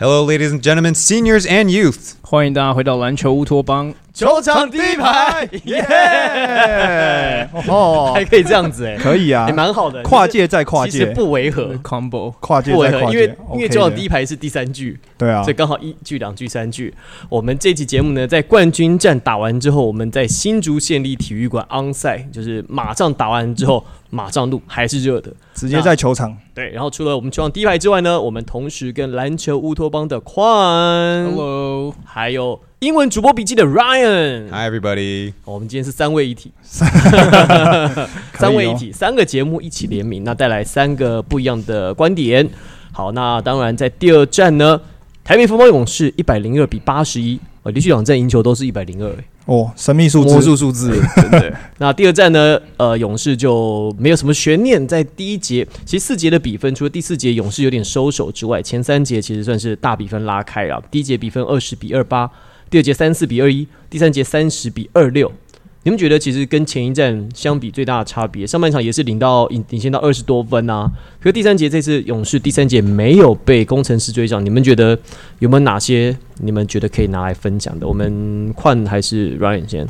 Hello, ladies and gentlemen, seniors and youth. 欢迎大家回到篮球乌托邦。球场第一排，耶！哦 还，可以这样子哎，可以啊。也，蛮好的，跨界再跨其实界，不违和，combo。跨界不违和，再跨界，因为因为球场第一排是第三句，对啊。所以，刚好一句、两句、三句。我们这期节目呢，在冠军战打完之后，我们在新竹县立体育馆 on 赛，就是马上打完之后马上录，还是热的。直接在球场，对，然后除了我们球场第一排之外呢，我们同时跟篮球乌托邦的宽，Hello，还有英文主播笔记的 Ryan，Hi, everybody. 我们今天是三位一体，三位一体，三个节目一起联名，那带来三个不一样的观点。好，那当然在第二站呢，台北风暴勇士一百零二比八十一，呃，连续两站赢球都是一百零二，哦，神秘数字魔，术数字，真的。那第二站呢，呃，勇士就没有什么悬念，在第一节，其实四节的比分，除了第四节勇士有点收手之外，前三节其实算是大比分拉开了。第一节比分二十比二八，第二节三四比二一，第三节三十比二六。你们觉得其实跟前一站相比最大的差别，上半场也是领到领领先到二十多分啊，可是第三节这次勇士第三节没有被工程师追上，你们觉得有没有哪些你们觉得可以拿来分享的？我们换还是 Ryan 先？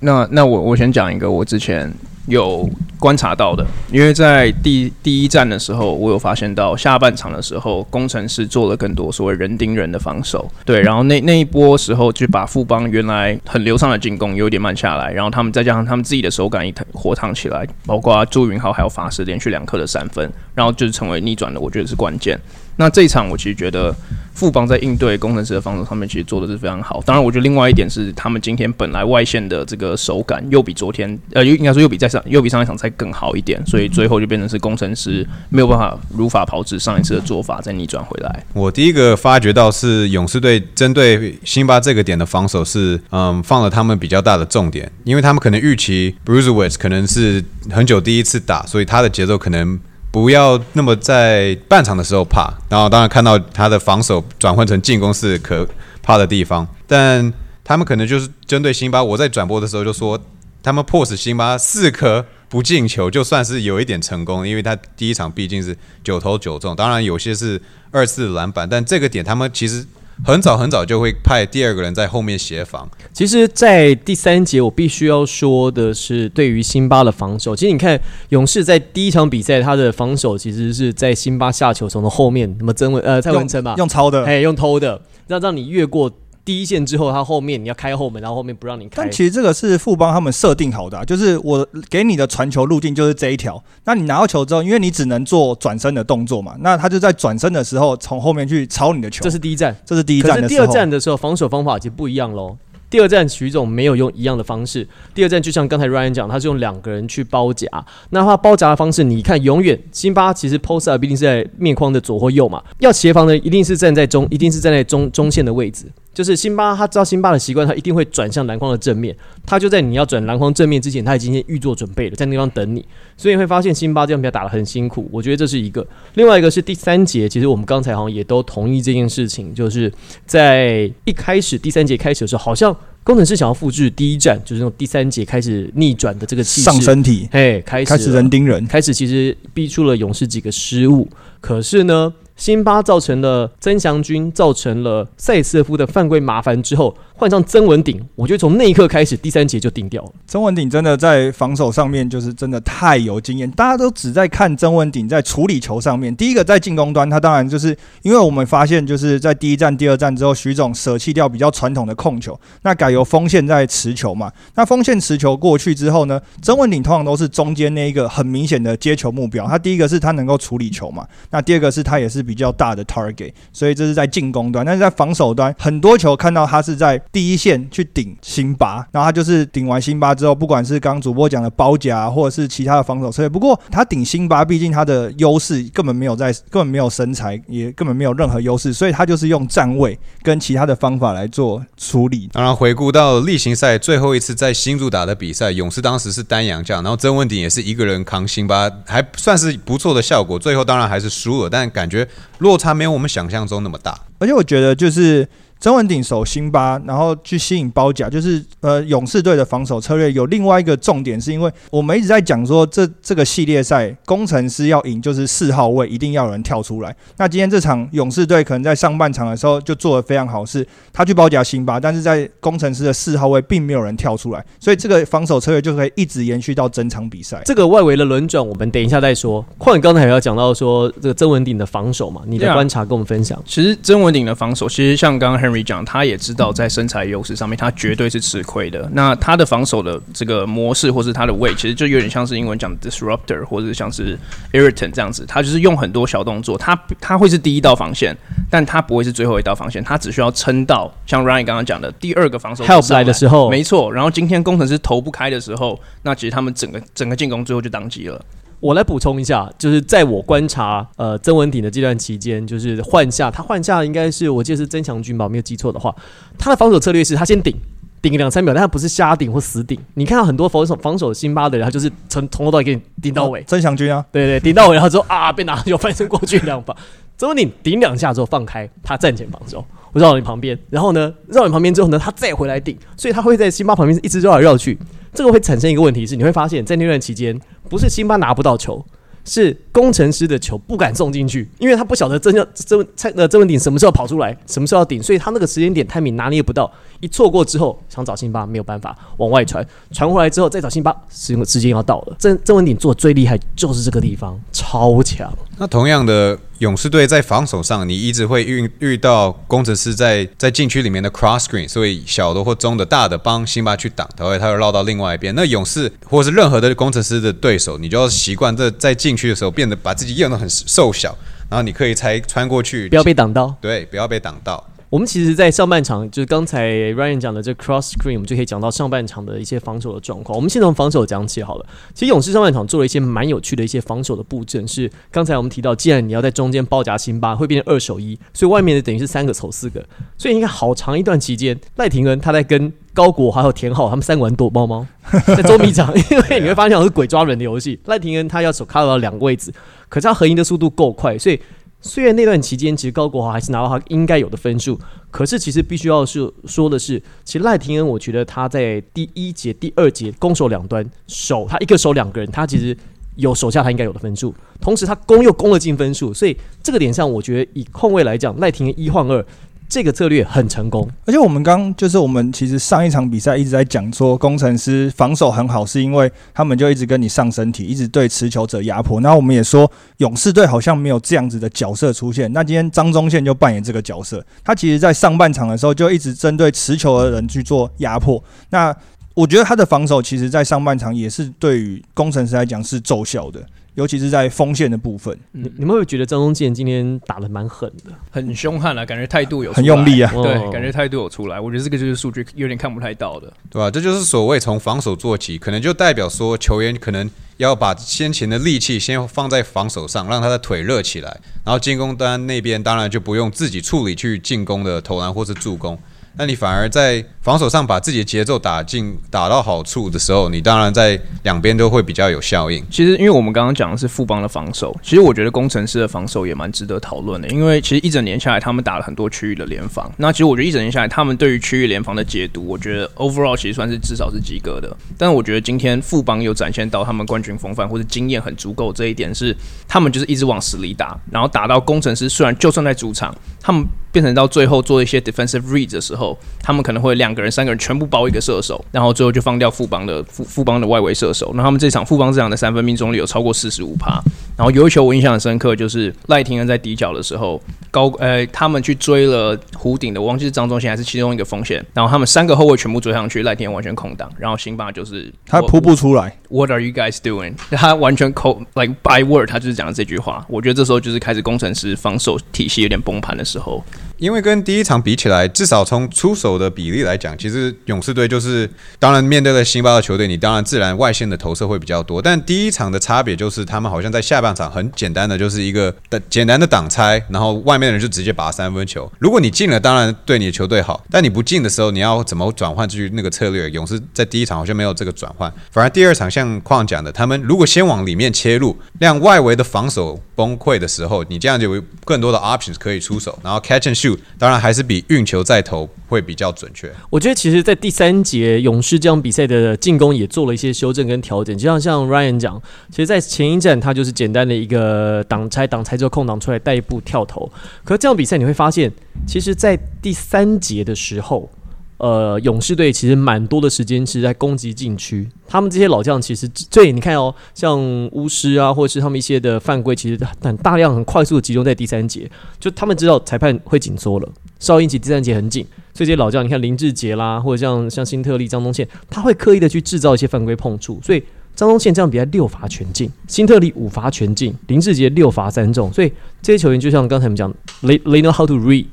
那那我我先讲一个我之前有观察到的，因为在第第一站的时候，我有发现到下半场的时候，工程师做了更多所谓人盯人的防守，对，然后那那一波时候就把富邦原来很流畅的进攻有点慢下来，然后他们再加上他们自己的手感一火烫起来，包括朱云豪还有法师连续两颗的三分，然后就是成为逆转的，我觉得是关键。那这一场我其实觉得富邦在应对工程师的防守上面其实做的是非常好。当然，我觉得另外一点是他们今天本来外线的这个手感又比昨天呃，又应该说又比在上又比上一场再更好一点，所以最后就变成是工程师没有办法如法炮制上一次的做法再逆转回来。我第一个发觉到是勇士队针对辛巴这个点的防守是，嗯，放了他们比较大的重点，因为他们可能预期 Bruce West 可能是很久第一次打，所以他的节奏可能不要那么在半场的时候怕，然后当然看到他的防守转换成进攻是可怕的地方，但他们可能就是针对辛巴，我在转播的时候就说，他们迫使辛巴四颗不进球，就算是有一点成功，因为他第一场毕竟是九投九中，当然有些是二次篮板，但这个点他们其实很早很早就会派第二个人在后面协防。其实，在第三节，我必须要说的是，对于辛巴的防守，其实你看勇士在第一场比赛，他的防守其实是在辛巴下球从的后面，那么曾文呃蔡文成吧，用抄的。哎用偷的，让让你越过第一线之后，他后面你要开后门，然后后面不让你开但。其实这个是富邦他们设定好的、啊，就是我给你的传球路径就是这一条。那你拿到球之后，因为你只能做转身的动作嘛，那他就在转身的时候从后面去抄你的球。这是第一站，这是第一站的时候。二站的时候，防守方法就不一样喽。第二站徐总没有用一样的方式，第二站就像刚才 Ryan 讲，他是用两个人去包夹。那他包夹的方式，你看永远辛巴其实 post up 必定是在面框的左或右嘛，要协防的一定是站在中，一定是站在中中线的位置。就是辛巴，他知道辛巴的习惯，他一定会转向篮筐的正面，他就在你要转篮筐正面之前，他已经先预做准备了，在那地方等你。所以你会发现辛巴这样比较打得很辛苦，我觉得这是一个。另外一个是第三节，其实我们刚才好像也都同意这件事情，就是在一开始第三节开始的时候，好像工程师想要复制第一站，就是那种第三节开始逆转的这个气势，上身体嘿，开始开始人盯人，开始其实逼出了勇士几个失误，可是呢，辛巴造成了曾祥军造成了塞瑟夫的犯规麻烦之后，换上曾文鼎，我觉得从那一刻开始，第三节就定掉了。曾文鼎真的在防守上面就是真的太有经验，大家都只在看曾文鼎在处理球上面。第一个在进攻端，他当然就是因为我们发现就是在第一站、第二站之后，徐总舍弃掉比较传统的控球，那改由锋线在持球嘛。那锋线持球过去之后呢，曾文鼎通常都是中间那一个很明显的接球目标。他第一个是他能够处理球嘛，那第二个是他也是比较大的 target，所以这是在进攻端。但是在防守端，很多球看到他是在第一线去顶辛巴，然后他就是顶完辛巴之后，不管是刚主播讲的包夹，或者是其他的防守策略。不过他顶辛巴，毕竟他的优势根本没有在，根本没有身材，也根本没有任何优势，所以他就是用站位跟其他的方法来做处理。当然，回顾到例行赛最后一次在新竹打的比赛，勇士当时是单阳将，然后曾文鼎也是一个人扛辛巴，还算是不错的效果。最后当然还是输了，但感觉落差没有我们想象中那么大。而且我觉得就是曾文鼎守辛巴，然后去吸引包夹，就是呃勇士队的防守策略有另外一个重点，是因为我们一直在讲说这这个系列赛工程师要赢，就是四号位一定要有人跳出来。那今天这场勇士队可能在上半场的时候就做得非常好，是他去包夹辛巴，但是在工程师的四号位并没有人跳出来，所以这个防守策略就可以一直延续到整场比赛。这个外围的轮转，我们等一下再说。况你刚才也要讲到说这个曾文鼎的防守嘛，你的观察跟我们分享。其实曾文鼎的防守，其实像刚刚 Henry 讲，他也知道在身材优势上面，他绝对是吃亏的。那他的防守的这个模式，或是他的位，其实就有点像是英文讲 disruptor，或者像是 irritant 这样子。他就是用很多小动作，他他会是第一道防线，但他不会是最后一道防线，他只需要撑到像 Ryan 刚刚讲的第二个防守 help 来的时候，没错。然后今天工程师投不开的时候，那其实他们整个整个进攻最后就当机了。我来补充一下，就是在我观察呃曾文鼎的这段期间，就是换下他换下应该是我记得是曾祥军吧，我没有记错的话，他的防守策略是他先顶。顶两三秒，但他不是瞎顶或死顶。你看到很多防守防守辛巴的人，他就是从从头到尾给你顶到尾，曾祥军啊，对对，顶到尾，然后之后啊被拿球翻身过去两把。曾文鼎顶两下之后放开，他站前防守，我绕你旁边，然后呢绕你旁边之后呢，他再回来顶，所以他会在辛巴旁边一直绕来绕去。这个会产生一个问题是，你会发现在那段期间，不是辛巴拿不到球，是工程师的球不敢送进去，因为他不晓得曾要曾蔡呃郑文鼎什么时候跑出来，什么时候要顶，所以他那个时间点泰米拿捏不到，一错过之后想找辛巴没有办法往外传，传回来之后再找辛巴，时时间要到了。郑郑文鼎做的最厉害就是这个地方，超强。那同样的，勇士队在防守上，你一直会遇遇到工程师在在禁区里面的 cross screen，所以小的或中的大的帮辛巴去挡，他会他会绕到另外一边。那勇士或是任何的工程师的对手，你就要习惯这在禁区的时候变得把自己用得很瘦小，然后你可以才穿过去，不要被挡到。对，不要被挡到。我们其实，在上半场，就是刚才 Ryan 讲的这 cross screen，我们就可以讲到上半场的一些防守的状况。我们先从防守讲起好了。其实勇士上半场做了一些蛮有趣的一些防守的布阵，是刚才我们提到，既然你要在中间包夹辛巴，会变成二手一，所以外面的等于是三个凑四个。所以应该，好长一段期间，赖廷恩他在跟高国还有田浩他们三个玩躲猫猫，在捉迷藏，因为你会发现是鬼抓人的游戏。赖廷恩他要手卡到两个位置，可是他合赢的速度够快，所以。虽然那段期间，其实高国华还是拿到他应该有的分数，可是其实必须要是说的是，其实赖廷恩，我觉得他在第一节、第二节攻守两端守，他一个守两个人，他其实有手下他应该有的分数，同时他攻又攻了进分数，所以这个点上，我觉得以控卫来讲，赖廷恩一换二。这个策略很成功，而且我们刚就是我们其实上一场比赛一直在讲说，工程师防守很好，是因为他们就一直跟你上身体，一直对持球者压迫。然后我们也说，勇士队好像没有这样子的角色出现。那今天张忠宪就扮演这个角色，他其实在上半场的时候就一直针对持球的人去做压迫。那我觉得他的防守其实，在上半场也是对于工程师来讲是奏效的。尤其是在锋线的部分，你你们会觉得张宗健今天打的蛮狠的，很凶悍啊，感觉态度有很用力啊，对，哦感觉态度有出来。我觉得这个就是数据有点看不太到的。对吧、这就是所谓从防守做起，可能就代表说球员可能要把先前的力气先放在防守上，让他的腿热起来，然后进攻端那边当然就不用自己处理去进攻的投篮或是助攻。那你反而在防守上把自己的节奏打进打到好处的时候，你当然在两边都会比较有效应。其实，因为我们刚刚讲的是富邦的防守，其实我觉得工程师的防守也蛮值得讨论的。因为其实一整年下来，他们打了很多区域的联防。那其实我觉得一整年下来，他们对于区域联防的解读，我觉得 overall 其实算是至少是及格的。但我觉得今天富邦有展现到他们冠军风范或者经验很足够这一点，是他们就是一直往死里打，然后打到工程师虽然就算在主场，他们变成到最后做一些 defensive read 的时候，他们可能会两个人、三个人全部包一个射手，然后最后就放掉富邦的富富邦的外围射手。那他们这场富邦这场的三分命中率有超过四十五趴。然后有一球我印象很深刻，就是赖廷恩在底角的时候，高呃他们去追了弧顶的，我忘记是张忠贤还是其中一个锋线，然后他们三个后卫全部追上去，赖廷恩完全空档，然后辛巴就是他扑不出来。What are you guys doing？他完全口 like by word，他就是讲的这句话。我觉得这时候就是开始工程师防守体系有点崩盘的时候。因为跟第一场比起来，至少从出手的比例来讲，其实勇士队就是，当然面对了辛巴的球队，你当然自然外线的投射会比较多。但第一场的差别就是，他们好像在下半场很简单的就是一个的 简单的挡拆，然后外面的人就直接拔三分球。如果你进了，当然对你的球队好；但你不进的时候，你要怎么转换去那个策略？勇士在第一场好像没有这个转换，反而第二场像矿讲的，他们如果先往里面切入，让外围的防守崩溃的时候，你这样就有更多的 options 可以出手，然后 catch and shoot，当然还是比运球再投会比较准确。我觉得其实，在第三节勇士这场比赛的进攻也做了一些修正跟调整，就像像 Ryan 讲，其实，在前一站他就是简单的一个挡拆，挡拆之后空档出来带一步跳投。可是这场比赛你会发现，其实，在第三节的时候，呃，勇士队其实蛮多的时间是在攻击禁区。他们这些老将其实最，你看哦，像巫师啊，或者是他们一些的犯规，其实很大量、很快速的集中在第三节。就他们知道裁判会紧缩了，哨音起第三节很紧，所以这些老将，你看林志杰啦，或者像像辛特利、张东宪，他会刻意的去制造一些犯规碰触。所以张东宪这样比赛六罚全进，辛特利五罚全进，林志杰六罚三中。所以这些球员就像刚才我们讲，they they know how to read。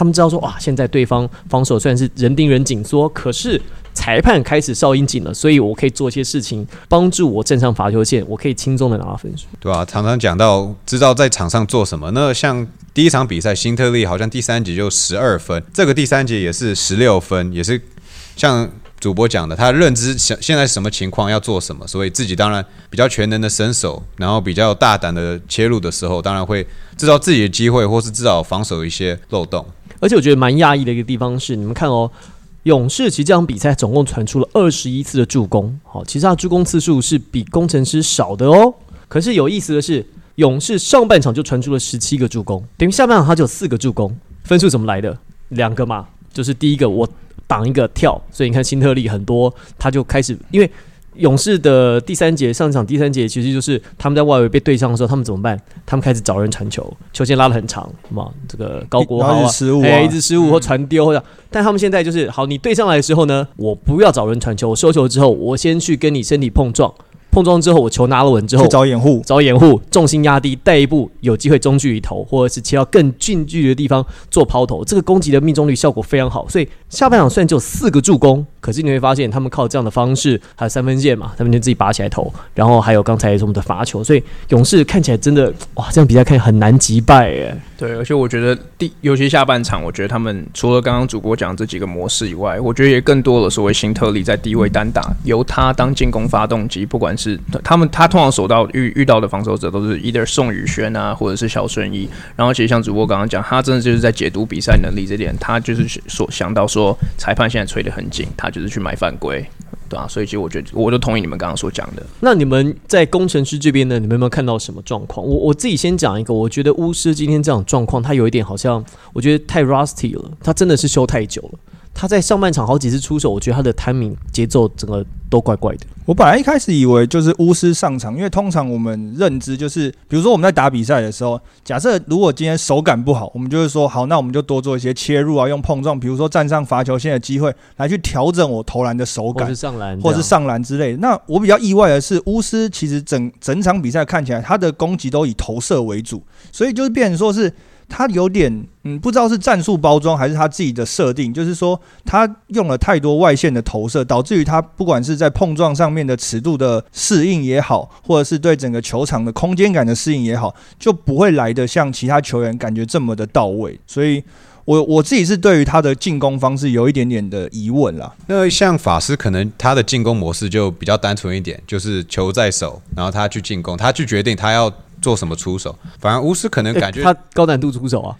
他们知道说，哇，现在对方防守虽然是人盯人紧缩，可是裁判开始哨音紧了，所以我可以做一些事情，帮助我站上罚球线，我可以轻松的拿到分数。对啊，常常讲到知道在场上做什么。那像第一场比赛，辛特利好像第三节就十二分，这个第三节也是十六分，也是像主播讲的，他认知现现在什么情况要做什么，所以自己当然比较全能的身手，然后比较大胆的切入的时候，当然会制造自己的机会，或是至少防守一些漏洞。而且我觉得蛮讶异的一个地方是，你们看哦，勇士其实这场比赛总共传出了二十一次的助攻，好，其实他助攻次数是比工程师少的哦。可是有意思的是，勇士上半场就传出了十七个助攻，等于下半场他就有四个助攻，分数怎么来的？两个嘛，就是第一个我挡一个跳，所以你看辛特利很多，他就开始因为。勇士的第三节上场第三节其实就是他们在外围被对上的时候，他们怎么办？他们开始找人传球，球线拉的很长，嘛，这个高国豪啊，哎，一直失误或传丢或者，但他们现在就是好，你对上来的时候呢，我不要找人传球，我收球之后，我先去跟你身体碰撞。碰撞之后，我球拿了稳之后，找掩护，找掩护，重心压低，带一步，有机会中距离投，或者是切到更近距离的地方做抛投，这个攻击的命中率效果非常好。所以下半场虽然只有四个助攻，可是你会发现他们靠这样的方式，还有三分线嘛，他们就自己拔起来投，然后还有刚才我们的罚球，所以勇士看起来真的哇，这样比赛看很难击败耶。对，而且我觉得第尤其下半场，我觉得他们除了刚刚主播讲这几个模式以外，我觉得也更多的所谓新特例在低位单打，由他当进攻发动机，不管是他们他通常守到遇遇到的防守者都是 either 宋宇轩啊，或者是小顺义。然后其实像主播刚刚讲，他真的就是在解读比赛能力这点，他就是所想到说裁判现在吹得很紧，他就是去买犯规。对啊，所以其实我觉得，我就同意你们刚刚所讲的。那你们在工程师这边呢？你们有没有看到什么状况？我我自己先讲一个，我觉得巫师今天这种状况，他有一点好像，我觉得太 rusty 了，他真的是修太久了。他在上半场好几次出手，我觉得他的 timing 节奏整个都怪怪的。我本来一开始以为就是巫师上场，因为通常我们认知就是，比如说我们在打比赛的时候，假设如果今天手感不好，我们就会说好，那我们就多做一些切入啊，用碰撞，比如说站上罚球线的机会来去调整我投篮的手感，或是上篮，或是上篮之类的。那我比较意外的是，巫师其实整整场比赛看起来他的攻击都以投射为主，所以就是变成说是。他有点嗯，不知道是战术包装还是他自己的设定，就是说他用了太多外线的投射，导致于他不管是在碰撞上面的尺度的适应也好，或者是对整个球场的空间感的适应也好，就不会来的像其他球员感觉这么的到位。所以，我我自己是对于他的进攻方式有一点点的疑问啦。那像法师可能他的进攻模式就比较单纯一点，就是球在手，然后他去进攻，他去决定他要。做什么出手？反而巫师可能感觉他高难度出手啊，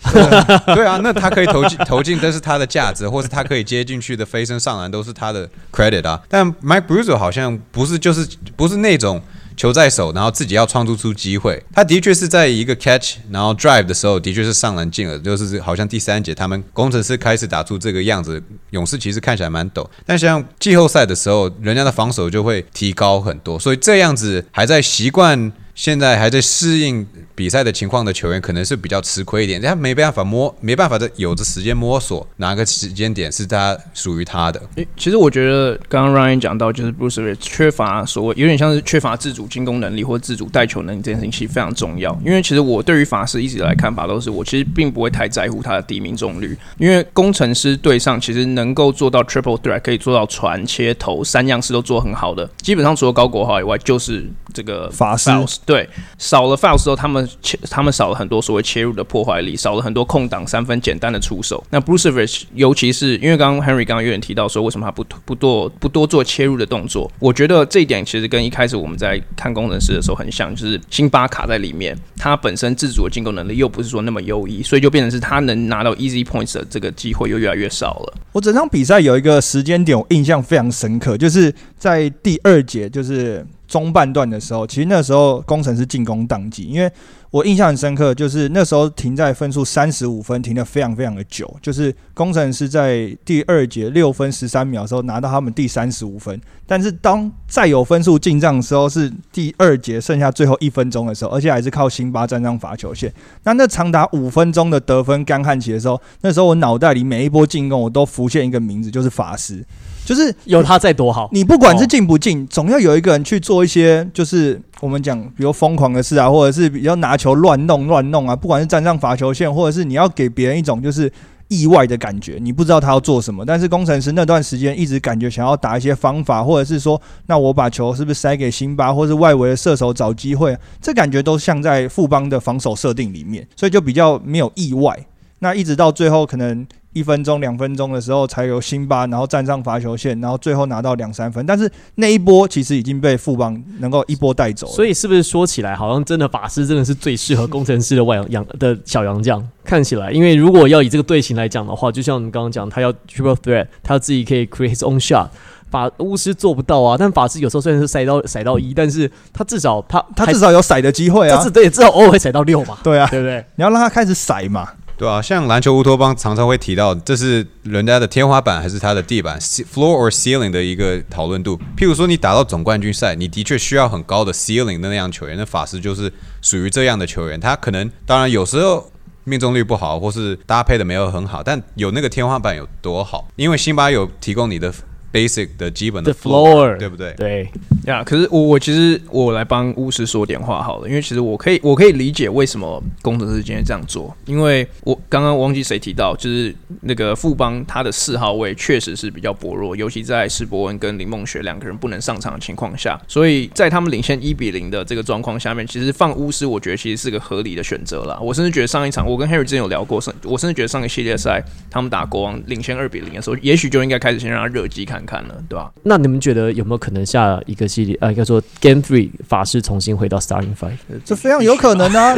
对啊，那他可以投进 投进，这是他的价值，或是他可以接进去的飞身上篮都是他的 credit 啊。但 Mike Bruce 好像不是，就是不是那种球在手，然后自己要创造出机会。他的确是在一个 catch 然后 drive 的时候，的确是上篮进了，就是好像第三节他们工程师开始打出这个样子，勇士其实看起来蛮抖，但像季后赛的时候，人家的防守就会提高很多，所以这样子还在习惯。现在还在适应比赛的情况的球员，可能是比较吃亏一点，他没办法摸，没办法的有着时间摸索哪个时间点是他属于他的。诶，其实我觉得刚刚 Ryan 讲到，就是 Bruce 缺乏所谓有点像是缺乏自主进攻能力或自主带球能力这件事情，其实非常重要。因为其实我对于法师一直来看法都是，我其实并不会太在乎他的低命中率，因为工程师队上其实能够做到 Triple Threat，可以做到传切投三样事都做很好的，基本上除了高国豪以外，就是这个法师。对，少了 foul 之后，他们切他们少了很多所谓切入的破坏力，少了很多空档三分简单的出手。那 b r u c e v i c h 尤其是因为刚刚 Henry 刚刚有点提到说，为什么他不不多不多做切入的动作？我觉得这一点其实跟一开始我们在看工程师的时候很像，就是辛巴卡在里面，他本身自主的进攻能力又不是说那么优异，所以就变成是他能拿到 easy points 的这个机会又越来越少了。我整场比赛有一个时间点我印象非常深刻，就是在第二节，就是中半段的时候，其实那时候工程师进攻宕机，因为我印象很深刻，就是那时候停在分数三十五分，停的非常非常的久，就是工程师在第二节六分十三秒的时候拿到他们第三十五分，但是当再有分数进账的时候，是第二节剩下最后一分钟的时候，而且还是靠辛巴站上罚球线。那那长达五分钟的得分干旱期的时候，那时候我脑袋里每一波进攻我都浮现一个名字，就是法师，就是有他在多好。你不管是进不进，总要有一个人去做一些，就是我们讲，比如疯狂的事啊，或者是比较拿球乱弄乱弄啊，不管是站上罚球线，或者是你要给别人一种就是意外的感觉，你不知道他要做什么。但是工程师那段时间一直感觉想要打一些方法，或者是说，那我把球是不是塞给辛巴，或是外围的射手找机会，这感觉都像在富邦的防守设定里面，所以就比较没有意外。那一直到最后可能。一分钟、两分钟的时候才有辛巴，然后站上罚球线，然后最后拿到两三分。但是那一波其实已经被富邦能够一波带走。所以是不是说起来，好像真的法师真的是最适合工程师的外洋 的小洋将？看起来，因为如果要以这个队形来讲的话，就像我们刚刚讲，他要 triple threat，他自己可以 create his own shot。法巫师做不到啊，但法师有时候虽然是塞到塞到一，但是他至少他他至少有塞的机会啊。对，至少偶尔会塞到六嘛。对啊，对不对？你要让他开始塞嘛。对啊，像篮球乌托邦常常会提到，这是人家的天花板还是他的地板 （floor or ceiling） 的一个讨论度。譬如说，你打到总冠军赛，你的确需要很高的 ceiling 的那样球员，那法师就是属于这样的球员。他可能当然有时候命中率不好，或是搭配的没有很好，但有那个天花板有多好？因为辛巴有提供你的。Basic 的基本的 floor，对不对？对呀。可是我我其实我来帮巫师说点话好了，因为其实我可以我可以理解为什么工程师今天这样做，因为我刚刚忘记谁提到，就是那个富邦他的四号位确实是比较薄弱，尤其在施伯文跟林梦雪两个人不能上场的情况下，所以在他们领先一比零的这个状况下面，其实放巫师我觉得其实是个合理的选择啦。我甚至觉得上一场我跟 Harry 之前有聊过，甚我甚至觉得上个系列赛他们打国王领先二比零的时候，也许就应该开始先让他热机看。看了，对吧？那你们觉得有没有可能下一个系列啊？应该说 Game Three 法师重新回到 Starting Five，这非常有可能啊！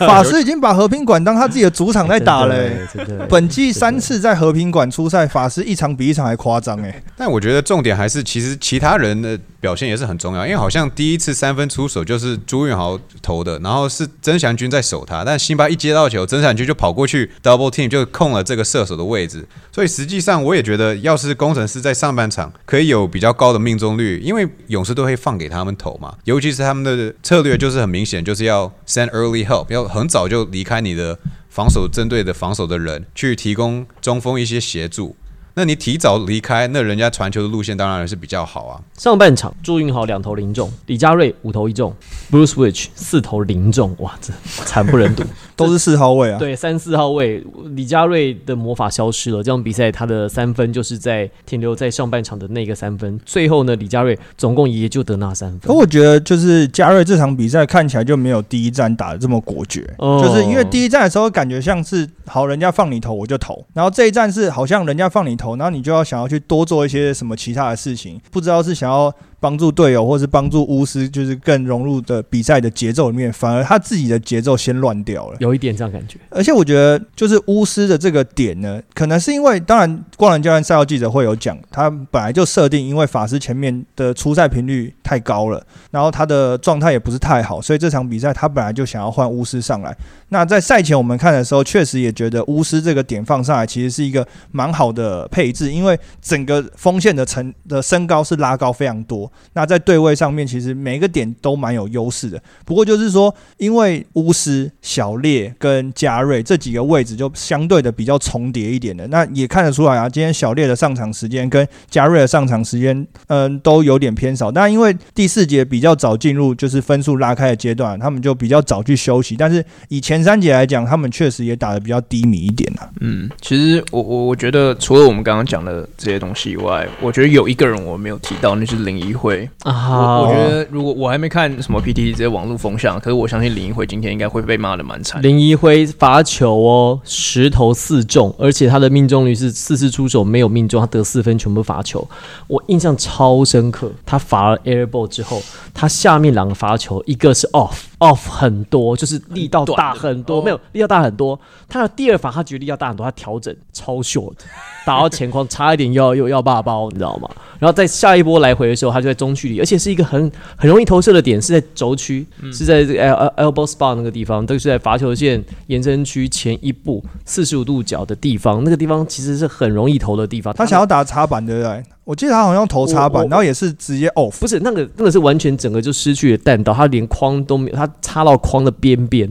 法师已经把和平馆当他自己的主场在打了。本季三次在和平馆出赛，法师一场比一场还夸张哎。但我觉得重点还是，其实其他人的表现也是很重要，因为好像第一次三分出手就是朱运豪投的，然后是曾祥军在守他，但辛巴一接到球，曾祥军就跑过去 Double Team 就控了这个射手的位置，所以实际上我也觉得，要是工程师在上半场可以有比较高的命中率，因为勇士都会放给他们投嘛，尤其是他们的策略就是很明显，就是要 send early help，要很早就离开你的防守针对的防守的人，去提供中锋一些协助。那你提早离开，那人家传球的路线当然是比较好啊。上半场朱云豪两投零中，李佳瑞五投一中，Bruce Witch 四投零中，哇，这惨不忍睹，都是四号位啊。对，三四号位，李佳瑞的魔法消失了。这场比赛他的三分就是在停留在上半场的那个三分，最后呢，李佳瑞总共也就得那三分。可我觉得就是佳瑞这场比赛看起来就没有第一站打的这么果决，就是因为第一站的时候感觉像是好人家放你投我就投，然后这一站是好像人家放你。投，然后你就要想要去多做一些什么其他的事情，不知道是想要。帮助队友，或是帮助巫师，就是更融入的比赛的节奏里面，反而他自己的节奏先乱掉了，有一点这样感觉。而且我觉得，就是巫师的这个点呢，可能是因为，当然，光篮教练赛后记者会有讲，他本来就设定，因为法师前面的出赛频率太高了，然后他的状态也不是太好，所以这场比赛他本来就想要换巫师上来。那在赛前我们看的时候，确实也觉得巫师这个点放上来，其实是一个蛮好的配置，因为整个锋线的层的身高是拉高非常多。那在对位上面，其实每一个点都蛮有优势的。不过就是说，因为巫师、小烈跟加瑞这几个位置就相对的比较重叠一点的，那也看得出来啊。今天小烈的上场时间跟加瑞的上场时间，嗯，都有点偏少。但因为第四节比较早进入就是分数拉开的阶段，他们就比较早去休息。但是以前前三节来讲，他们确实也打得比较低迷一点啊。嗯，其实我我我觉得除了我们刚刚讲的这些东西以外，我觉得有一个人我没有提到，那就是林一辉。啊，我我觉得如果我还没看什么 PT 这些网络风向，可是我相信林一辉今天应该会被骂的蛮惨。林一辉罚球哦，十投四中，而且他的命中率是四次出手没有命中，他得四分，全部罚球。我印象超深刻，他罚了 air ball 之后，他下面两个罚球，一个是 off off 很多，就是力道大很多，没有力道大很多。他的第二法他觉得力道大很多，他调整超 short，打到前框差一点又要又要爆包，你知道吗？然后在下一波来回的时候，他就在中距离，而且是一个很很容易投射的点，是在轴区，是在这个 el el- elbow spot 那个地方，都是在罚球线延伸区前一步四十五度角的地方，那个地方其实是很容易投的地方。他想要打插板，对不对？我记得他好像头插板，然后也是直接 off。不是那个，那个是完全整个就失去了弹道，他连框都没有，他插到框的边边，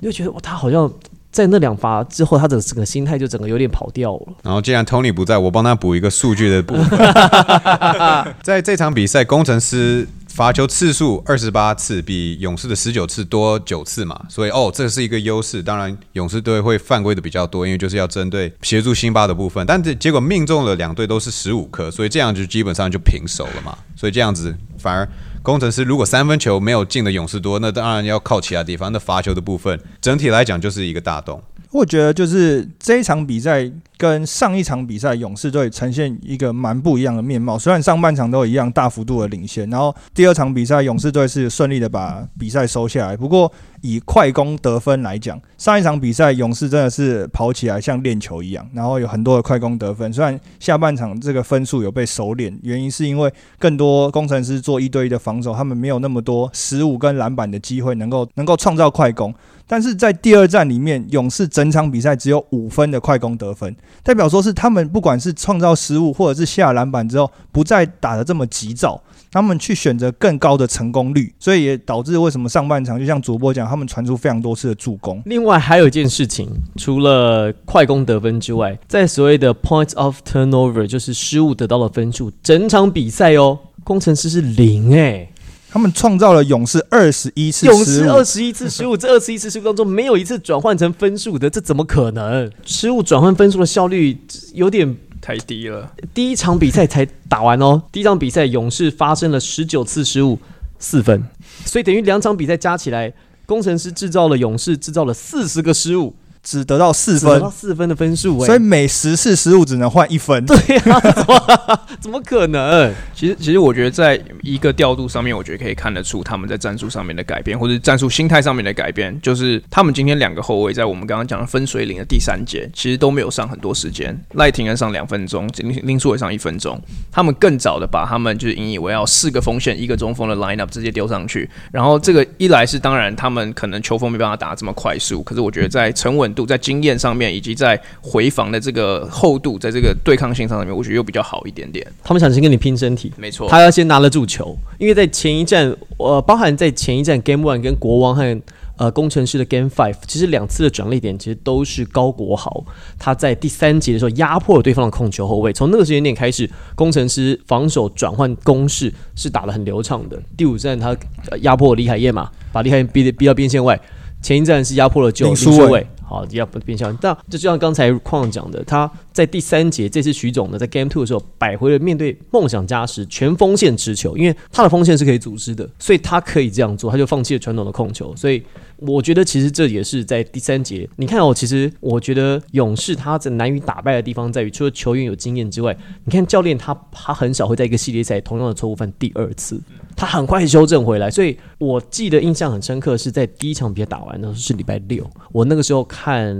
你就觉得哇，他好像在那两发之后，他整整个心态就整个有点跑掉了。然后既然 Tony 不在，我帮他补一个数据的部分。在这场比赛，工程师罚球次数二十八次，比勇士的十九次多九次嘛，所以哦，这是一个优势。当然，勇士队会犯规的比较多，因为就是要针对协助辛巴的部分。但这结果命中了两队都是十五颗，所以这样就基本上就平手了嘛。所以这样子反而。工程师如果三分球没有进的勇士多，那当然要靠其他地方。那罚球的部分，整体来讲就是一个大洞。我觉得就是这一场比赛跟上一场比赛勇士队呈现一个蛮不一样的面貌。虽然上半场都一样大幅度的领先，然后第二场比赛勇士队是顺利的把比赛收下来。不过以快攻得分来讲，上一场比赛勇士真的是跑起来像练球一样，然后有很多的快攻得分。虽然下半场这个分数有被收敛，原因是因为更多工程师做一对一的防守，他们没有那么多失误跟篮板的机会，能够能够创造快攻。但是在第二战里面，勇士整场比赛只有五分的快攻得分，代表说是他们不管是创造失误或者是下篮板之后，不再打得这么急躁，他们去选择更高的成功率，所以也导致为什么上半场就像主播讲，他们传出非常多次的助攻。另外还有一件事情，除了快攻得分之外，在所谓的 points of turnover，就是失误得到的分数，整场比赛哦，工程师是零哎、他们创造了勇士二十一次勇士二，十一次失误，这二十一次失误当中没有一次转换成分数的，这怎么可能？失误转换分数的效率有点。太低了，第一场比赛才打完哦，第一场比赛勇士发生了十九次失误，四分，所以等于两场比赛加起来，工程师制造了勇士制造了四十个失误，只得到四分只得到，四分的分数、哎，所以每十次失误只能换一分。对呀、怎么 怎么可能？其实，其实我觉得在一个调度上面，我觉得可以看得出他们在战术上面的改变，或者战术心态上面的改变。就是他们今天两个后卫在我们刚刚讲的分水岭的第三节，其实都没有上很多时间。赖廷恩上两分钟，林林书伟上一分钟。他们更早的把他们就是引以为傲四个锋线一个中锋的 lineup 直接丢上去。然后这个一来是当然他们可能球风没办法打得这么快速，可是我觉得在沉稳度、在经验上面，以及在回防的这个厚度，在这个对抗性上面，我觉得又比较好一点点。他们想先跟你拼身体，没错，他要先拿得住球，因为在前一站，呃，包含在前一站 Game One 跟国王和呃工程师的 Game Five，其实两次的转捩点其实都是高国豪他在第三节的时候压迫了对方的控球后卫，从那个时间点开始，工程师防守转换攻势是打得很流畅的。第五站他、呃压迫李海燕嘛，把李海燕逼逼到边线外，前一站是压迫了九林书伟。好，要不变相，但这就像刚才矿讲的，他在第三节这次徐总呢，在 Game Two 的时候摆回了面对梦想家时全锋线持球，因为他的锋线是可以组织的，所以他可以这样做，他就放弃了传统的控球，所以我觉得其实这也是在第三节，你看哦，其实我觉得勇士他在难于打败的地方在于，除了球员有经验之外，你看教练他他很少会在一个系列赛同样的错误犯第二次，他很快修正回来，所以我记得印象很深刻是在第一场比赛打完的时候是礼拜六，我那个时候看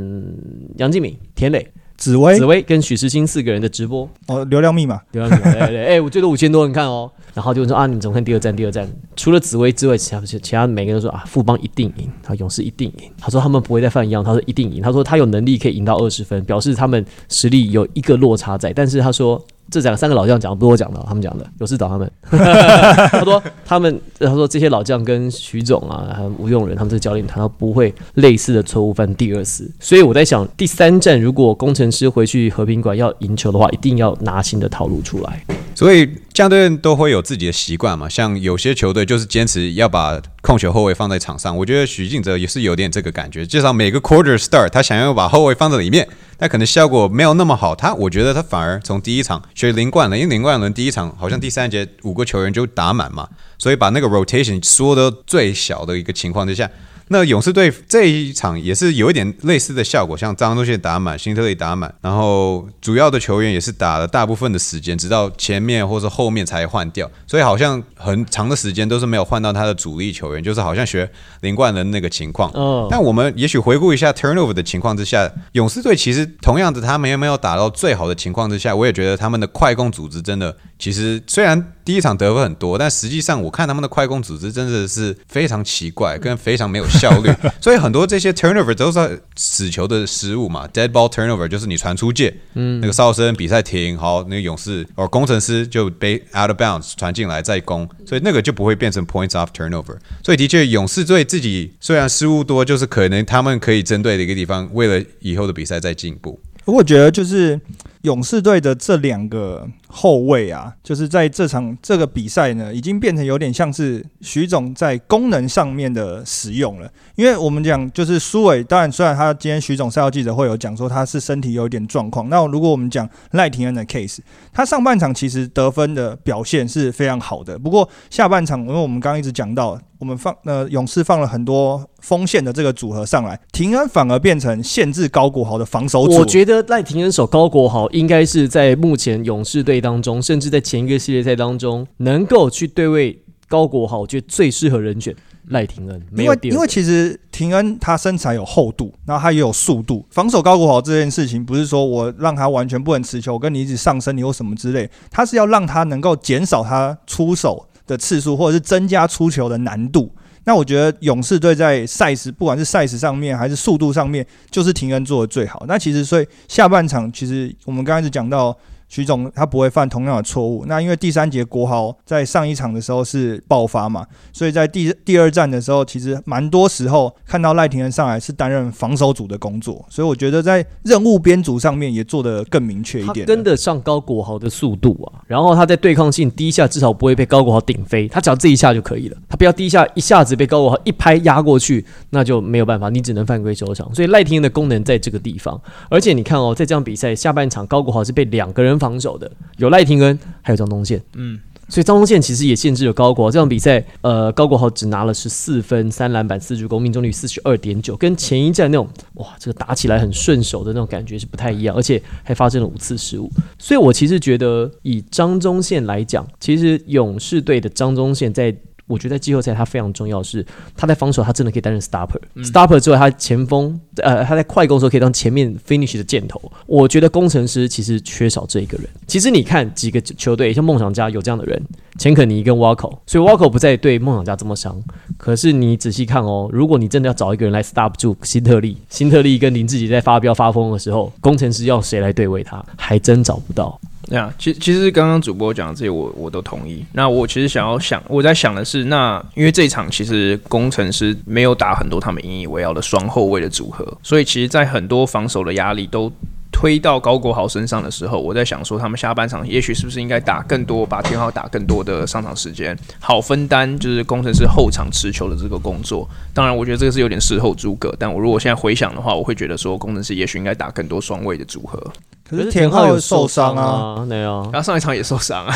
杨敬敏、田磊、紫薇紫薇跟许世清四个人的直播，哦，流量密码对对对对，哎，我最多五千多人看哦。然后就说啊，你怎么看第二站？第二站除了紫薇之外，其他其他每个人都说啊，富邦一定赢，他勇士一定赢。他说他们不会再犯一样，他说一定赢。他说他有能力可以赢到二十分，表示他们实力有一个落差在。但是他说这两三个老将讲的不是我讲的，他们讲的，有事找他们。他说他们，他说这些老将跟徐总啊，还有吴用人，他们这个教练谈到不会类似的错误犯第二次。所以我在想，第三站如果工程师回去和平馆要赢球的话，一定要拿新的套路出来。所以将队都会有自己的习惯嘛，像有些球队就是坚持要把控球后卫放在场上，我觉得许晋哲也是有点这个感觉，至少每个 quarter start 他想要把后卫放在里面，但可能效果没有那么好。他我觉得他反而从第一场学林冠了，因为林冠伦第一场好像第三节五个球员就打满嘛，所以把那个 rotation 缩到最小的一个情况之下。那勇士队这一场也是有一点类似的效果，像张东宪打满，辛特利打满，然后主要的球员也是打了大部分的时间，直到前面或是后面才换掉，所以好像很长的时间都是没有换到他的主力球员，就是好像学林冠的那个情况。嗯，但我们也许回顾一下 turnover 的情况之下，勇士队其实同样的，他们也没有打到最好的情况之下，我也觉得他们的快攻组织真的，其实虽然第一场得分很多，但实际上我看他们的快攻组织真的是非常奇怪，跟非常没有效率，所以很多这些 turnover 都是死球的失误嘛，dead ball turnover 就是你传出界，嗯，那个哨声比赛停，好，那个勇士哦工程师就被 out of bounds 传进来再攻，所以那个就不会变成 points off turnover，所以的确勇士队自己虽然失误多，就是可能他们可以针对的一个地方，为了以后的比赛再进步。我觉得就是勇士队的这两个后卫啊，就是在这场这个比赛呢，已经变成有点像是徐总在功能上面的使用了。因为我们讲就是苏伟，当然虽然他今天徐总赛后记者会有讲说他是身体有点状况，那如果我们讲赖廷恩的 case，他上半场其实得分的表现是非常好的，不过下半场因为我们刚刚一直讲到，我们放呃勇士放了很多锋线的这个组合上来，廷恩反而变成限制高国豪的防守组。我觉得赖廷恩守高国豪应该是在目前勇士队当中，甚至在前一个系列赛当中，能够去对位高国豪，我觉得最适合人选赖廷恩。没因为因为第二个其实廷恩他身材有厚度，然后他也有速度，防守高国豪这件事情不是说我让他完全不能持球，我跟你一直上升你或什么之类，他是要让他能够减少他出手的次数，或者是增加出球的难度。那我觉得勇士队在赛时，不管是赛时上面还是速度上面，就是廷恩做的最好。那其实所以下半场，其实我们刚开始讲到徐总他不会犯同样的错误。那因为第三节国豪在上一场的时候是爆发嘛，所以在第第二站的时候，其实蛮多时候看到赖廷恩上来是担任防守组的工作，所以我觉得在任务编组上面也做得更明确一点。跟得上高国豪的速度啊，然后他在对抗性第一下至少不会被高国豪顶飞，他只要这一下就可以了，他不要第一下一下子被高国豪一拍压过去，那就没有办法，你只能犯规收场。所以赖廷恩的功能在这个地方，而且你看哦，在这场比赛下半场，高国豪是被两个人防守的，有赖廷恩，还有张东宪，嗯。所以张东宪其实也限制了高国豪。这场比赛，呃，高国豪只拿了十四分、三篮板、四助攻，命中率四十二点九，跟前一战那种哇，这个打起来很顺手的那种感觉是不太一样，而且还发生了五次失误。所以我其实觉得，以张宗宪来讲，其实勇士队的张宗宪在。我觉得在季后赛他非常重要的是，他在防守他真的可以担任 stopper、stopper 之外，他前锋呃他在快攻的时候可以当前面 finish 的箭头。我觉得工程师其实缺少这一个人。其实你看几个球队，像梦想家有这样的人，钱肯尼跟沃口，所以沃口不再对梦想家这么伤。可是你仔细看哦，如果你真的要找一个人来 stop 住辛特利，辛特利跟林志杰在发飙发疯的时候，工程师要谁来对位他，还真找不到。那样，其其实刚刚主播讲的这些我我都同意。那我其实想要想，我在想的是，那因为这一场其实工程师没有打很多他们引以为傲的双后卫的组合，所以其实，在很多防守的压力都推到高国豪身上的时候，我在想说，他们下半场也许是不是应该打更多，把天浩打更多的上场时间，好分担就是工程师后场持球的这个工作。当然，我觉得这个是有点事后诸葛，但我如果现在回想的话，我会觉得说，工程师也许应该打更多双位的组合。可是田浩有受伤啊，啊，对啊。然后上一场也受伤啊，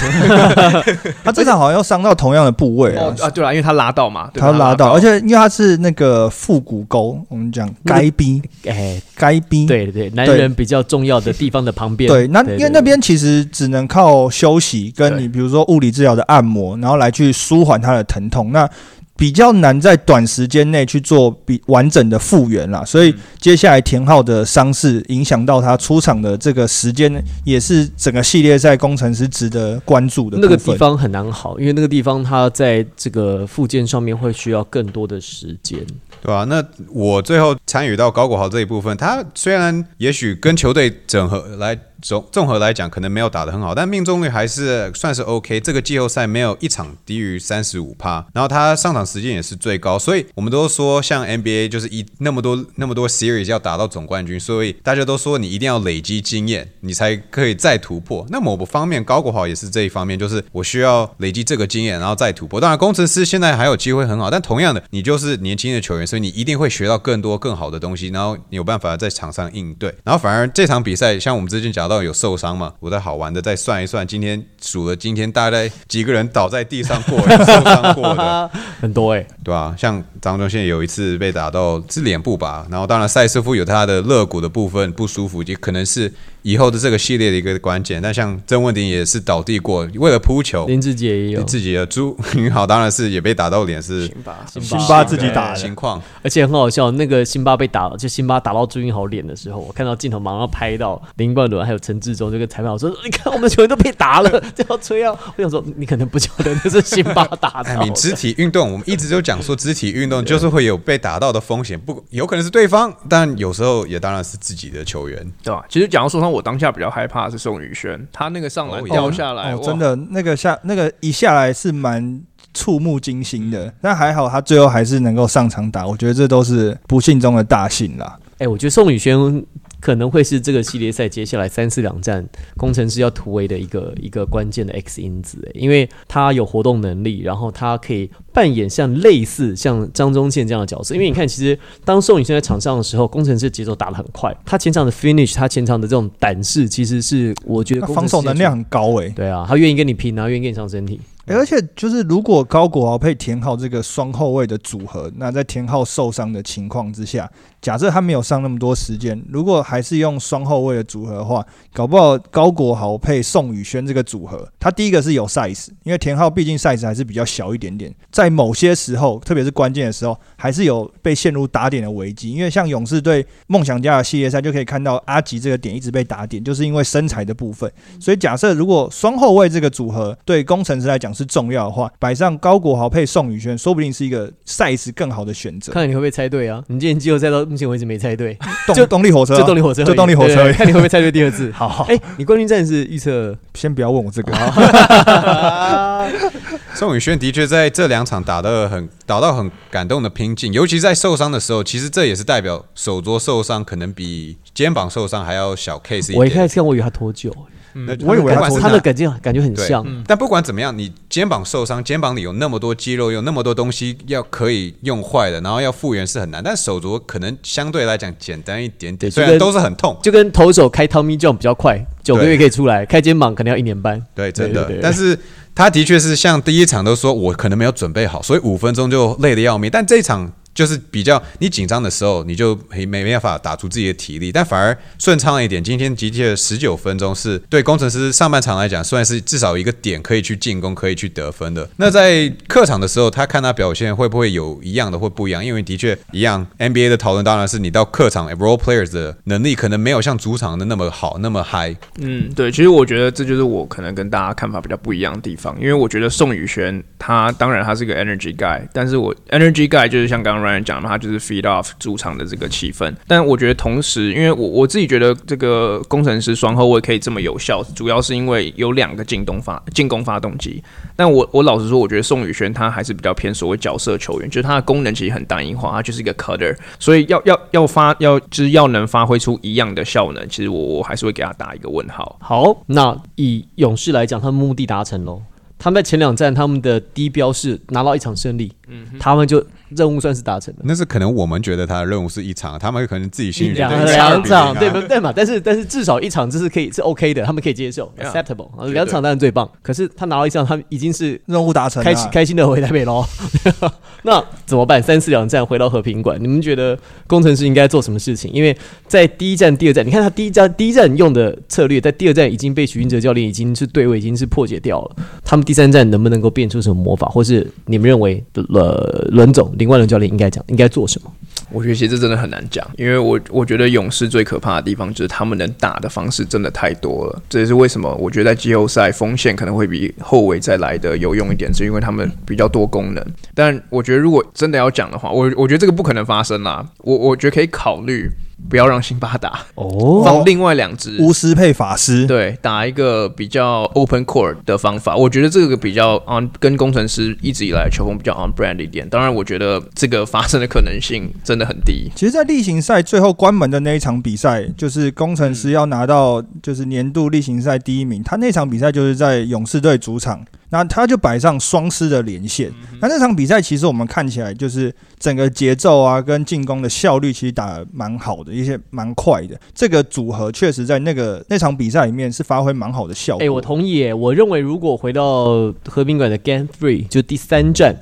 他这场好像又伤到同样的部位啊哦。啊，对了，因为他拉到嘛，他拉到，而且因为他是那个腹股沟，我们讲该逼 哎，该逼，对对对，男人比较重要的地方的旁边。对，那因为那边其实只能靠休息，跟你比如说物理治疗的按摩，然后来去舒缓他的疼痛。那比较难在短时间内去做比完整的复原啦，所以接下来田浩的伤势影响到他出场的这个时间，也是整个系列赛工程师值得关注的那个地方很难好，因为那个地方他在这个附件上面会需要更多的时间。对吧、那我最后参与到高国豪这一部分，他虽然也许跟球队整合来综综合来讲可能没有打得很好，但命中率还是算是 OK。这个季后赛没有一场低于三十五趴，然后他上场时间也是最高，所以我们都说像 NBA 就是一那么多那么多 series 要打到总冠军，所以大家都说你一定要累积经验，你才可以再突破。那某个方面，高国豪也是这一方面，就是我需要累积这个经验，然后再突破。当然，工程师现在还有机会很好，但同样的，你就是年轻的球员，所以你一定会学到更多更好的东西，然后你有办法在场上应对。然后反而这场比赛，像我们之前讲到有受伤嘛，我在好玩的再算一算，今天数了今天大概几个人倒在地上过受伤过的，很多哎、对吧、像张忠宪有一次被打到是脸部吧，然后当然塞斯夫有他的肋骨的部分不舒服，也可能是以后的这个系列的一个关键。但像曾文鼎也是倒地过，为了扑球，林志杰也有，自己的朱云豪当然是也被打到脸是辛巴辛巴自己打的情况。而且很好笑，那个辛巴被打，就辛巴打到朱云豪脸的时候，我看到镜头马上拍到林冠伦还有陈志忠这个裁判我说：“你看我们球员都被打了，就要吹啊！”我想说，你可能不晓得那是辛巴打哎，你肢体运动，我们一直就讲说肢体运动就是会有被打到的风险，不有可能是对方，但有时候也当然是自己的球员。对吧？其实讲到受伤，我当下比较害怕的是宋宇轩，他那个上篮哦掉下来，哦哦真的那个下那个一下来是蛮触目惊心的，但还好他最后还是能够上场打，我觉得这都是不幸中的大幸啦。哎、我觉得宋宇轩可能会是这个系列赛接下来三四两战工程师要突围的一个一个关键的 X 因子，哎，因为他有活动能力，然后他可以扮演像类似像张宗宪这样的角色。因为你看，其实当宋宇轩在场上的时候，工程师节奏打得很快，他前场的 finish，他前场的这种胆识，其实是我觉得防守能量很高诶、对啊，他愿意跟你拼啊，愿意跟你上身体。欸而且就是如果高国豪配田浩这个双后卫的组合，那在田浩受伤的情况之下，假设他没有上那么多时间，如果还是用双后卫的组合的话，搞不好高国豪配宋宇轩这个组合，他第一个是有 size，因为田浩毕竟 size 还是比较小一点点，在某些时候，特别是关键的时候，还是有被陷入打点的危机。因为像勇士对梦想家的系列赛就可以看到阿吉这个点一直被打点，就是因为身材的部分。所以假设如果双后卫这个组合对工程师来讲是重要的话，摆上高国豪配宋宇轩，说不定是一个 size 更好的选择。看看你会不会猜对啊？你今天季后赛到目前为止没猜对，就动动力火车。啊、就动力火车，就动力火车看你会不会猜对第二次。好好，哎、你冠军战是预测？先不要问我这个。宋宇轩的确在这两场打的很打到很感动的拼劲，尤其在受伤的时候，其实这也是代表手肘受伤可能比肩膀受伤还要小 case 一点。我一开始看，我以为他脱臼，那我以为他他的不管是哪感觉感觉很对像。但不管怎么样，你肩膀受伤，肩膀里有那么多肌肉，有那么多东西要可以用坏的，然后要复原是很难。但手镯可能相对来讲简单一点点，虽然都是很痛。就跟投手开 Tommy John 比较快，九个月可以出来；开肩膀可能要一年半。对，真的但是他的确是像第一场都说我可能没有准备好，所以五分钟就累得要命。但这一场就是比较你紧张的时候，你就没没办法打出自己的体力，但反而顺畅了一点。今天的确十九分钟是对工程师上半场来讲，算是至少一个点可以去进攻，可以去得分的。那在客场的时候，他看他表现会不会有一样的或不一样？因为的确一样，NBA 的讨论当然是你到客场 role players 的能力可能没有像主场的那么好，那么嗨。嗯，对，其实我觉得这就是我可能跟大家看法比较不一样的地方，因为我觉得宋宇轩他当然他是个 energy guy，但是我 energy guy 就是像刚刚 Ryan 讲的，他就是 feed off 主场的这个气氛。但我觉得同时，因为我我自己觉得这个工程师双后卫可以这么有效，主要是因为有两个进攻发进攻发动机。但我我老实说，我觉得宋宇轩他还是比较偏所谓角色球员，就是他的功能其实很单一化，他就是一个 cutter，所以要要要发要就是要能发挥出一样的效能，其实我我还是会给他打一个问号。好，那以勇士来讲，他的目的达成喽。他们在前两站，他们的低标是拿到一场胜利，嗯他们就任务算是达成了。那是可能我们觉得他的任务是一场，他们可能自己心里觉两两场，对不不对嘛？但是但是至少一场这是可以是 OK 的，他们可以接受 Yeah，acceptable。两场当然最棒，可是他拿到一场，他们已经是任务达成、啊，开心开心的回台北喽。那怎么办？三四两站回到和平馆，你们觉得工程师应该做什么事情？因为在第一站、第二站，你看他第一站第一站用的策略，在第二站已经被许云哲教练已经是对位，已经是破解掉了。他们第三站能不能够变出什么魔法，或是你们认为呃轮总林冠伦教练应该讲应该做什么？我觉得其实这真的很难讲，因为我我觉得勇士最可怕的地方就是他们能打的方式真的太多了，这也是为什么我觉得在季后赛锋线可能会比后卫再来的有用一点，是因为他们比较多功能。但我觉得如果真的要讲的话，我我觉得这个不可能发生啦。我我觉得可以考虑。不要让辛巴打，哦，放另外两只巫师配法师，对，打一个比较 open court 的方法，我觉得这个比较 on 跟工程师一直以来的球风比较 on brand 一点。当然，我觉得这个发生的可能性真的很低。其实，在例行赛最后关门的那一场比赛，就是工程师要拿到就是年度例行赛第一名。他那场比赛就是在勇士队主场，那他就摆上双狮的连线。那那场比赛其实我们看起来就是整个节奏啊，跟进攻的效率其实打得蛮好的，一些蛮快的。这个组合确实在那个那场比赛里面是发挥蛮好的效果。哎、我同意诶。我认为如果回到和平馆的 Game Three，就第三站，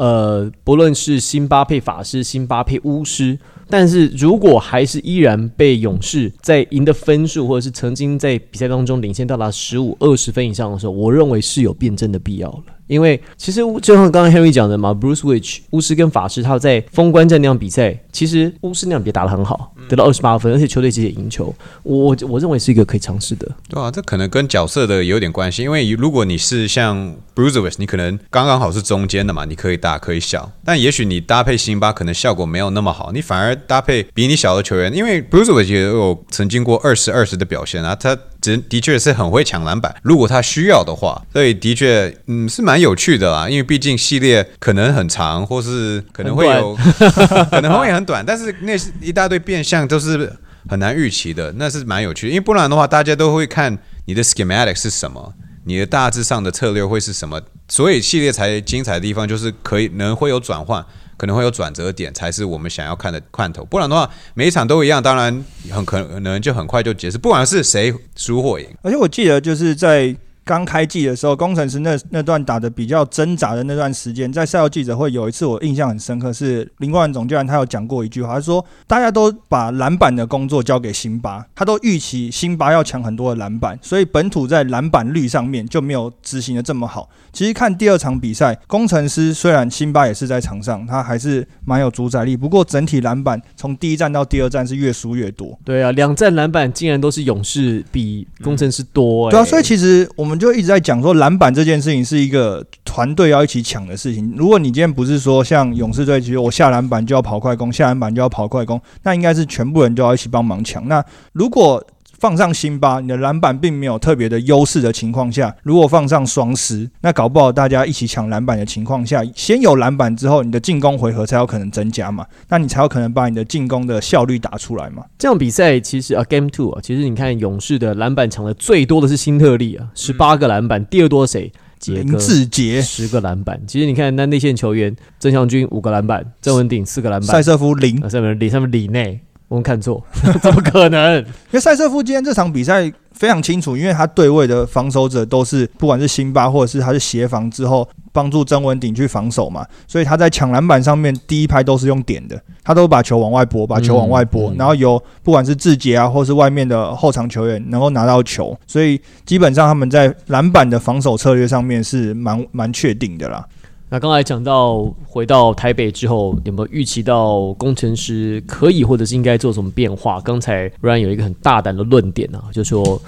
呃，不论是辛巴佩法师，辛巴佩巫师，但是如果还是依然被勇士在赢的分数，或者是曾经在比赛当中领先到达十五、二十分以上的时候，我认为是有辩证的必要了。因为其实就像刚刚 Henry 讲的嘛，Bruce Witch 巫师跟法师他在封关战那场比赛，其实巫师那场比赛打得很好，得到二十八分，而且球队其实也赢球。我我我认为是一个可以尝试的。对啊，这可能跟角色的有点关系，因为如果你是像 Bruce Witch，你可能刚刚好是中间的嘛，你可以大可以小，但也许你搭配辛巴可能效果没有那么好，你反而搭配比你小的球员，因为 Bruce Witch 也有曾经过二十二十的表现啊，他只的确是很会抢篮板，如果他需要的话，所以的确嗯是蛮有趣的啦，因为毕竟系列可能很长，或是可能会有 可能会很短，但是那是一大堆变相都是很难预期的，那是蛮有趣的，因为不然的话大家都会看你的 schematic 是什么。你的大致上的策略会是什么？所以系列才精彩的地方就是可以能会有转换，可能会有转折点，才是我们想要看的看头。不然的话，每一场都一样，当然很可能就很快就结束，不管是谁输或赢。而且我记得就是在刚开季的时候，工程师那那段打的比较挣扎的那段时间，在赛后记者会有一次我印象很深刻，是林冠总教练他有讲过一句话，他说大家都把篮板的工作交给辛巴，他都预期辛巴要抢很多的篮板，所以本土在篮板率上面就没有执行的这么好。其实看第二场比赛，工程师虽然辛巴也是在场上，他还是蛮有主宰力，不过整体篮板从第一站到第二站是越输越多。对啊，两站篮板竟然都是勇士比工程师多、欸，对啊，所以其实我们就一直在讲说，篮板这件事情是一个团队要一起抢的事情。如果你今天不是说像勇士队，其实我下篮板就要跑快攻，下篮板就要跑快攻，那应该是全部人都要一起帮忙抢。那如果放上辛巴，你的篮板并没有特别的优势的情况下，如果放上双十，那搞不好大家一起抢篮板的情况下，先有篮板之后，你的进攻回合才有可能增加嘛，那你才有可能把你的进攻的效率打出来嘛。这场比赛其实啊，Game Two 啊，其实你看勇士的篮板抢的最多的是辛特利啊，十八个篮板，第二多谁？杰林志杰、十个篮板。其实你看那内线球员，郑祥军五个篮板，郑文鼎四个篮板塞，瑟夫零啊，上面里上面里内，我们看错，怎么可能？因为塞瑟夫今天这场比赛非常清楚，因为他对位的防守者都是不管是辛巴或者是他是协防之后帮助曾文鼎去防守嘛，所以他在抢篮板上面第一拍都是用点的，他都把球往外拨，把球往外拨，然后由不管是志杰啊，或是外面的后场球员能够拿到球，所以基本上他们在篮板的防守策略上面是蛮蛮确定的啦。那刚才讲到回到台北之后，有没有预期到工程师可以或者是应该做什么变化？刚才 Ryan 有一个很大胆的论点啊，就说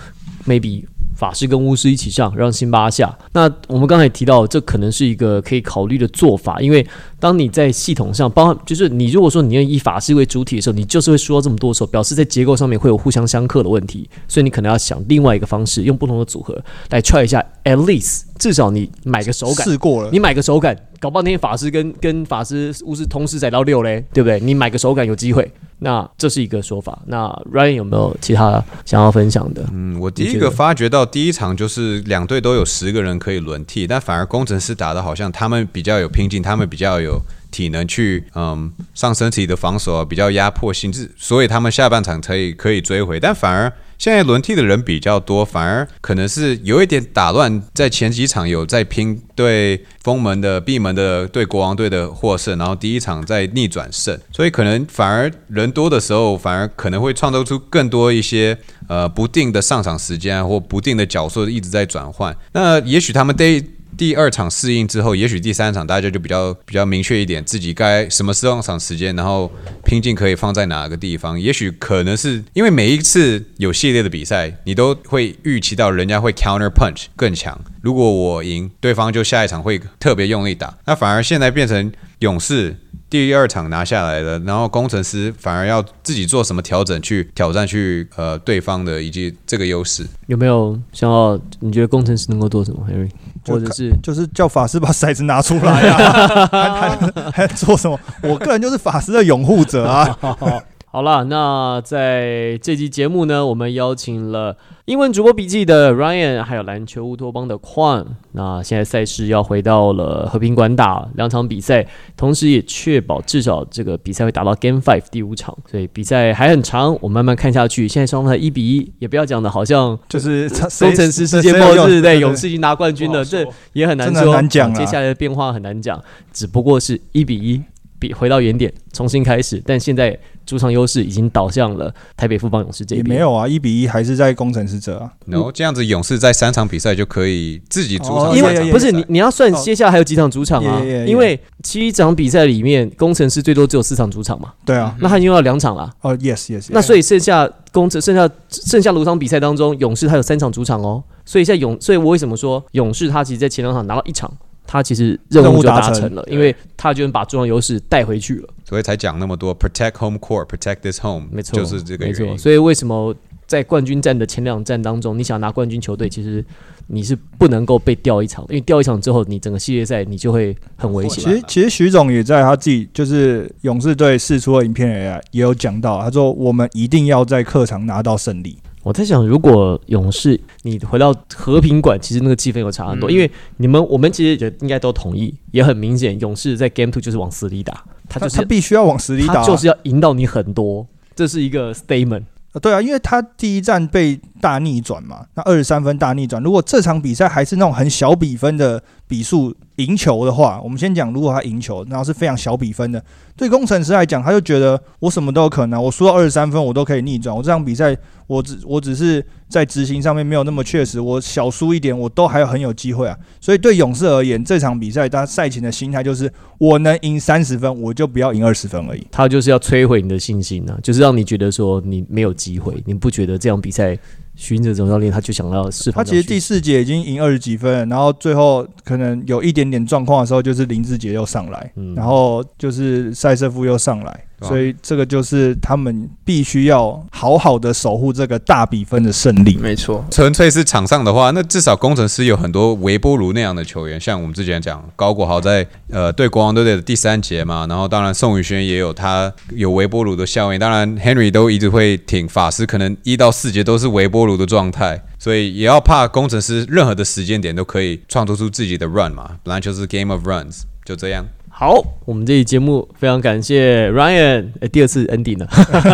maybe 法师跟巫师一起上，让辛巴下。那我们刚才也提到，这可能是一个可以考虑的做法，因为当你在系统上，包含就是你如果说你要以法师为主体的时候，你就是会输到这么多的时候，表示在结构上面会有互相相克的问题，所以你可能要想另外一个方式，用不同的组合来 try 一下，at least 至少你买个手感。试过了，你买个手感，搞不好那天法师跟跟法师巫师同时载到六嘞，对不对？你买个手感有机会，那这是一个说法。那 Ryan 有没有其他想要分享的？嗯，我第一个发觉到第一场就是两队都有十个人可以轮替，但反而工程师打的好像他们比较有拼劲，他们比较有体能去嗯上身体的防守啊，比较压迫性质，所以他们下半场可以可以追回，但反而现在轮替的人比较多，反而可能是有一点打乱，在前几场有在拼对封门的、闭门的、对国王队的获胜，然后第一场在逆转胜，所以可能反而人多的时候，反而可能会创造出更多一些呃不定的上场时间，或不定的角色一直在转换。那也许他们得第二场适应之后，也许第三场大家就比较比较明确一点，自己该什么上场时间，然后拼劲可以放在哪个地方。也许可能是因为每一次有系列的比赛，你都会预期到人家会 counter punch 更强。如果我赢，对方就下一场会特别用力打。那反而现在变成勇士第二场拿下来了，然后工程师反而要自己做什么调整去挑战去呃对方的以及这个优势。有没有想要？你觉得工程师能够做什么，Henry？就或者是就是叫法师把骰子拿出来啊，还还还做什么？我个人就是法师的拥护者啊。好了，那在这期节目呢，我们邀请了英文主播笔记的 Ryan，还有篮球乌托邦的 Quan。那现在赛事要回到了和平馆打两场比赛，同时也确保至少这个比赛会打到 Game Five 第五场，所以比赛还很长，我慢慢看下去。现在双方一比一，也不要讲的好像就是工程师世界末日，对勇士已经拿冠军了，这也很难说，很难讲啊接下来的变化很难讲，只不过是一比一，比回到原点，重新开始。但现在主场优势已经倒向了台北富邦勇士这边。也没有啊，一比一还是在工程师者啊。然后这样子，勇士在三场比赛就可以自己主场哦因为不是你，你要算接下来还有几场主场啊 Yeah, yeah, yeah. 因为七场比赛里面，工程师最多只有四场主场嘛，对啊，那他已经用了两场了。哦，yes yes，那所以剩下工程剩下剩下五场比赛当中，勇士他有三场主场哦，所以在勇，所以我为什么说勇士他其实在前两场拿到一场，他其实任务就达成了，因为他就能把主场优势带回去了。所以才讲那么多 protect home court，protect this home，没错，就是这个没错。所以为什么在冠军战的前两战当中，你想拿冠军球队，其实你是不能够被掉一场，因为掉一场之后，你整个系列赛你就会很危险其。实其实徐总也在他自己就是勇士队试出的影片也也有讲到，他说我们一定要在客场拿到胜利。我在想，如果勇士你回到和平馆，其实那个气氛有差很多，嗯因为你们我们其实也应该都同意，也很明显，勇士在 Game Two 就是往死里打，他他就是他必须要往死里打就是要赢到你很多，这是一个 statement。呃对啊，因为他第一站被大逆转嘛，那二十三分大逆转。如果这场比赛还是那种很小比分的比数赢球的话，我们先讲，如果他赢球，然后是非常小比分的，对工程师来讲，他就觉得我什么都有可能，我输到二十三分我都可以逆转。我这场比赛，我只 我只是在执行上面没有那么确实，我小输一点，我都还有很有机会啊。所以对勇士而言，这场比赛他赛前的心态就是，我能赢三十分，我就不要赢二十分而已。他就是要摧毁你的信心啊，就是让你觉得说你没有机会，你不觉得这场比赛徐云哲总教练他就想要释他放他。其实第四节已经赢二十几分，然后最后可能有一点点状况的时候，就是林志杰又上来，嗯然后就是塞瑟夫又上来，所以这个就是他们必须要好好的守护这个大比分的胜利。没错，纯粹是场上的话，那至少工程师有很多微波炉那样的球员，像我们之前讲高国豪在呃对国王队的第三节嘛，然后当然宋宇轩也有他有微波炉的效应，当然 Henry 都一直会挺法师，可能一到四节都是微波炉的状态，所以也要怕工程师任何的时间点都可以创作出自己的 run 嘛，本来就是 game of runs，就这样。好，我们这期节目非常感谢 Ryan，呃，第二次 ending 了，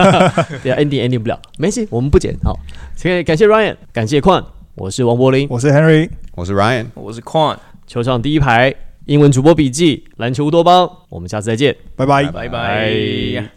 对啊，ending ending 不了，没事，我们不剪。好，谢感谢 Ryan，感谢矿，我是王柏林，我是 Henry，我是 Ryan。我是 Quan，球场第一排英文主播笔记，篮球乌多邦，我们下次再见。拜拜。拜拜。